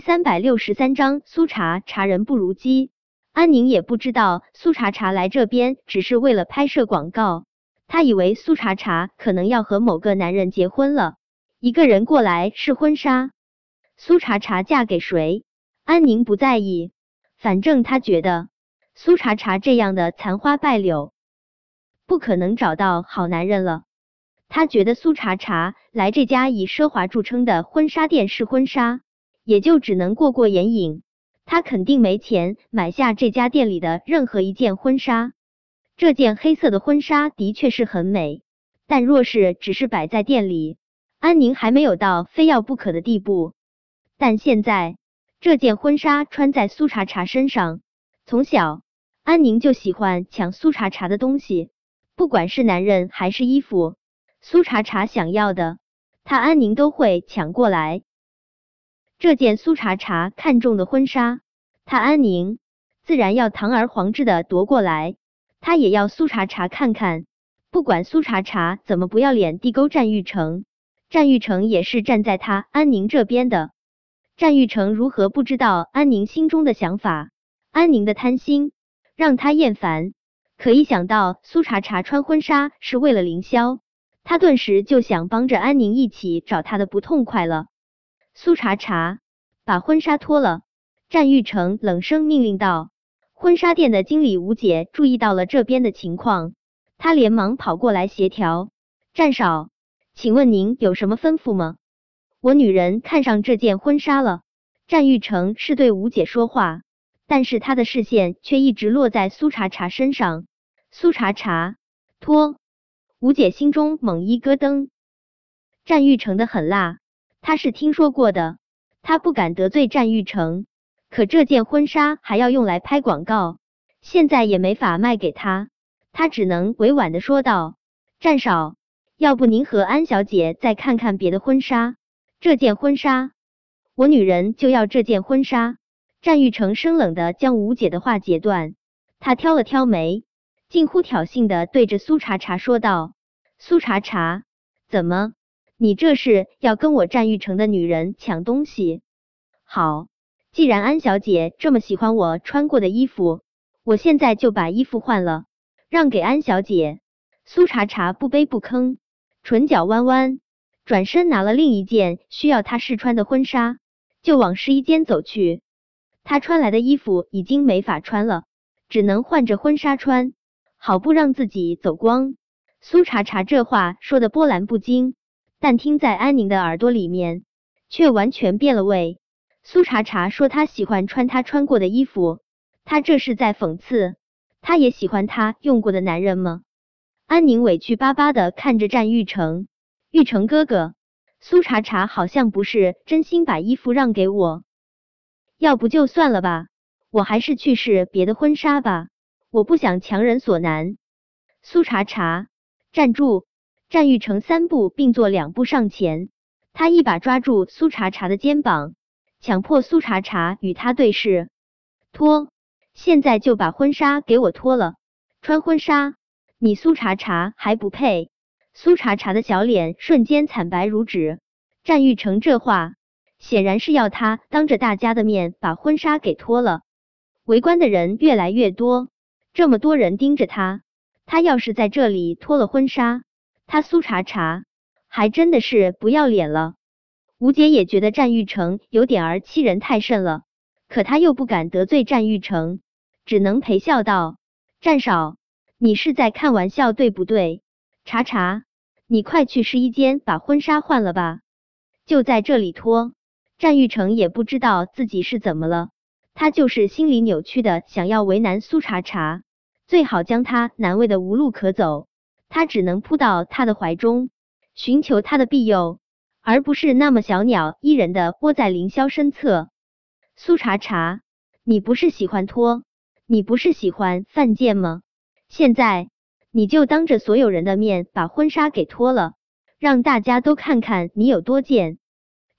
三百六十三章苏茶茶人不如鸡。安宁也不知道苏茶茶来这边只是为了拍摄广告，她以为苏茶茶可能要和某个男人结婚了，一个人过来试婚纱。苏茶茶嫁给谁？安宁不在意，反正她觉得苏茶茶这样的残花败柳，不可能找到好男人了。她觉得苏茶茶来这家以奢华著称的婚纱店试婚纱。也就只能过过眼瘾，他肯定没钱买下这家店里的任何一件婚纱。这件黑色的婚纱的确是很美，但若是只是摆在店里，安宁还没有到非要不可的地步。但现在这件婚纱穿在苏茶茶身上，从小安宁就喜欢抢苏茶茶的东西，不管是男人还是衣服，苏茶茶想要的，他安宁都会抢过来。这件苏茶茶看中的婚纱，他安宁自然要堂而皇之的夺过来。他也要苏茶茶看看，不管苏茶茶怎么不要脸地勾战玉成，战玉成也是站在他安宁这边的。战玉成如何不知道安宁心中的想法？安宁的贪心让他厌烦，可一想到苏茶茶穿婚纱是为了凌霄，他顿时就想帮着安宁一起找他的不痛快了。苏茶茶把婚纱脱了，战玉成冷声命令道。婚纱店的经理吴姐注意到了这边的情况，她连忙跑过来协调。战少，请问您有什么吩咐吗？我女人看上这件婚纱了。战玉成是对吴姐说话，但是他的视线却一直落在苏茶茶身上。苏茶茶脱，吴姐心中猛一咯噔。战玉成的狠辣。他是听说过的，他不敢得罪战玉成，可这件婚纱还要用来拍广告，现在也没法卖给他，他只能委婉的说道：“战少，要不您和安小姐再看看别的婚纱，这件婚纱，我女人就要这件婚纱。”战玉成生冷的将吴姐的话截断，他挑了挑眉，近乎挑衅的对着苏茶茶说道：“苏茶茶，怎么？”你这是要跟我战玉成的女人抢东西？好，既然安小姐这么喜欢我穿过的衣服，我现在就把衣服换了，让给安小姐。苏茶茶不卑不吭，唇角弯弯，转身拿了另一件需要她试穿的婚纱，就往试衣间走去。她穿来的衣服已经没法穿了，只能换着婚纱穿，好不让自己走光。苏茶茶这话说的波澜不惊。但听在安宁的耳朵里面，却完全变了味。苏茶茶说她喜欢穿她穿过的衣服，她这是在讽刺她也喜欢她用过的男人吗？安宁委屈巴巴的看着战玉成，玉成哥哥，苏茶茶好像不是真心把衣服让给我，要不就算了吧，我还是去试别的婚纱吧，我不想强人所难。苏茶茶，站住！战玉成三步并作两步上前，他一把抓住苏茶茶的肩膀，强迫苏茶茶与他对视。脱，现在就把婚纱给我脱了。穿婚纱，你苏茶茶还不配。苏茶茶的小脸瞬间惨白如纸。战玉成这话显然是要他当着大家的面把婚纱给脱了。围观的人越来越多，这么多人盯着他，他要是在这里脱了婚纱。他苏茶茶还真的是不要脸了。吴姐也觉得战玉成有点儿欺人太甚了，可他又不敢得罪战玉成，只能陪笑道：“战少，你是在开玩笑对不对？茶茶，你快去试衣间把婚纱换了吧，就在这里脱。”战玉成也不知道自己是怎么了，他就是心里扭曲的，想要为难苏茶茶，最好将他难为的无路可走。他只能扑到他的怀中，寻求他的庇佑，而不是那么小鸟依人的窝在凌霄身侧。苏茶茶，你不是喜欢脱，你不是喜欢犯贱吗？现在你就当着所有人的面把婚纱给脱了，让大家都看看你有多贱。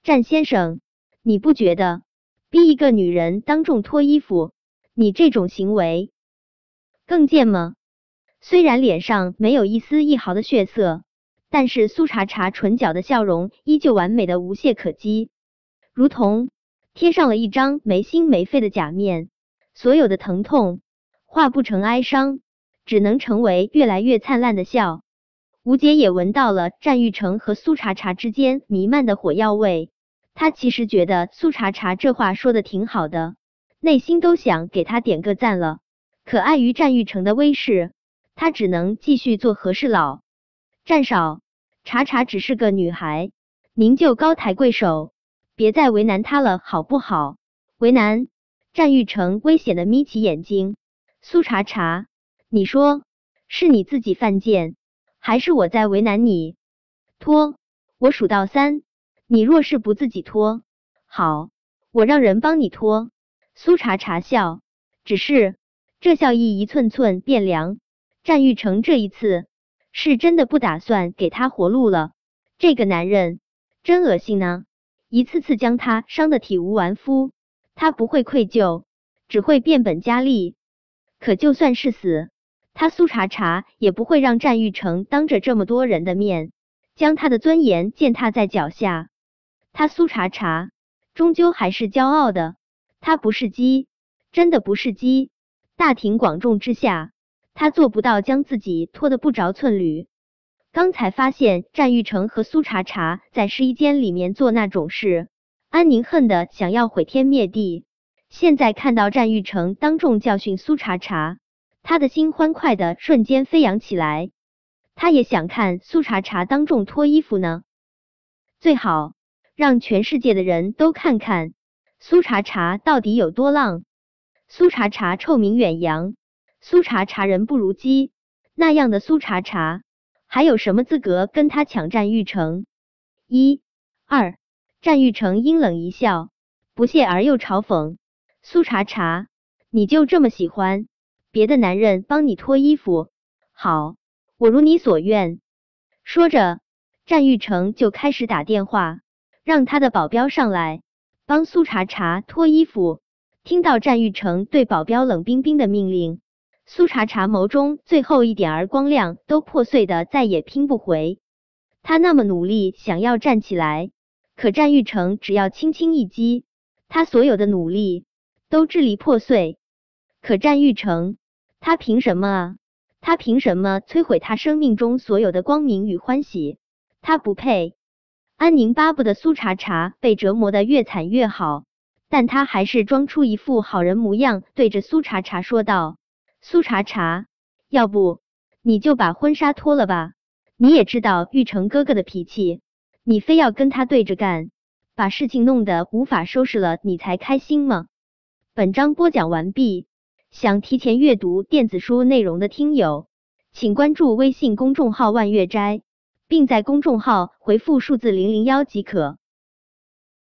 战先生，你不觉得逼一个女人当众脱衣服，你这种行为更贱吗？虽然脸上没有一丝一毫的血色，但是苏茶茶唇角的笑容依旧完美的无懈可击，如同贴上了一张没心没肺的假面，所有的疼痛化不成哀伤，只能成为越来越灿烂的笑。吴杰也闻到了战玉成和苏茶茶之间弥漫的火药味，他其实觉得苏茶茶这话说的挺好的，内心都想给他点个赞了。可碍于战玉成的威势，他只能继续做和事佬。战少，茶茶只是个女孩，您就高抬贵手，别再为难她了，好不好？为难？战玉成危险的眯起眼睛。苏茶茶，你说是你自己犯贱？还是我在为难你？拖，我数到三，你若是不自己拖，好，我让人帮你拖。苏茶茶笑，只是这笑意一寸寸变凉。战玉成这一次是真的不打算给他活路了。这个男人真恶心呢，一次次将他伤得体无完肤，他不会愧疚，只会变本加厉。可就算是死。他苏茶茶也不会让战玉成当着这么多人的面将他的尊严践踏在脚下。他苏茶茶终究还是骄傲的，他不是鸡，真的不是鸡。大庭广众之下，他做不到将自己拖得不着寸缕。刚才发现战玉成和苏茶茶在试衣间里面做那种事，安宁恨得想要毁天灭地。现在看到战玉成当众教训苏茶茶。他的心欢快的瞬间飞扬起来，他也想看苏茶茶当众脱衣服呢，最好让全世界的人都看看苏茶茶到底有多浪。苏茶茶臭名远扬，苏茶茶人不如鸡，那样的苏茶茶还有什么资格跟他抢占玉成？一、二，战玉成阴冷一笑，不屑而又嘲讽：“苏茶茶，你就这么喜欢？”别的男人帮你脱衣服，好，我如你所愿。说着，战玉成就开始打电话，让他的保镖上来帮苏茶茶脱衣服。听到战玉成对保镖冷冰冰的命令，苏茶茶眸中最后一点儿光亮都破碎的再也拼不回。他那么努力想要站起来，可战玉成只要轻轻一击，他所有的努力都支离破碎。可战玉成。他凭什么啊？他凭什么摧毁他生命中所有的光明与欢喜？他不配。安宁巴不得苏茶茶被折磨的越惨越好，但他还是装出一副好人模样，对着苏茶茶说道：“苏茶茶，要不你就把婚纱脱了吧？你也知道玉成哥哥的脾气，你非要跟他对着干，把事情弄得无法收拾了，你才开心吗？”本章播讲完毕。想提前阅读电子书内容的听友，请关注微信公众号“万月斋”，并在公众号回复数字零零幺即可。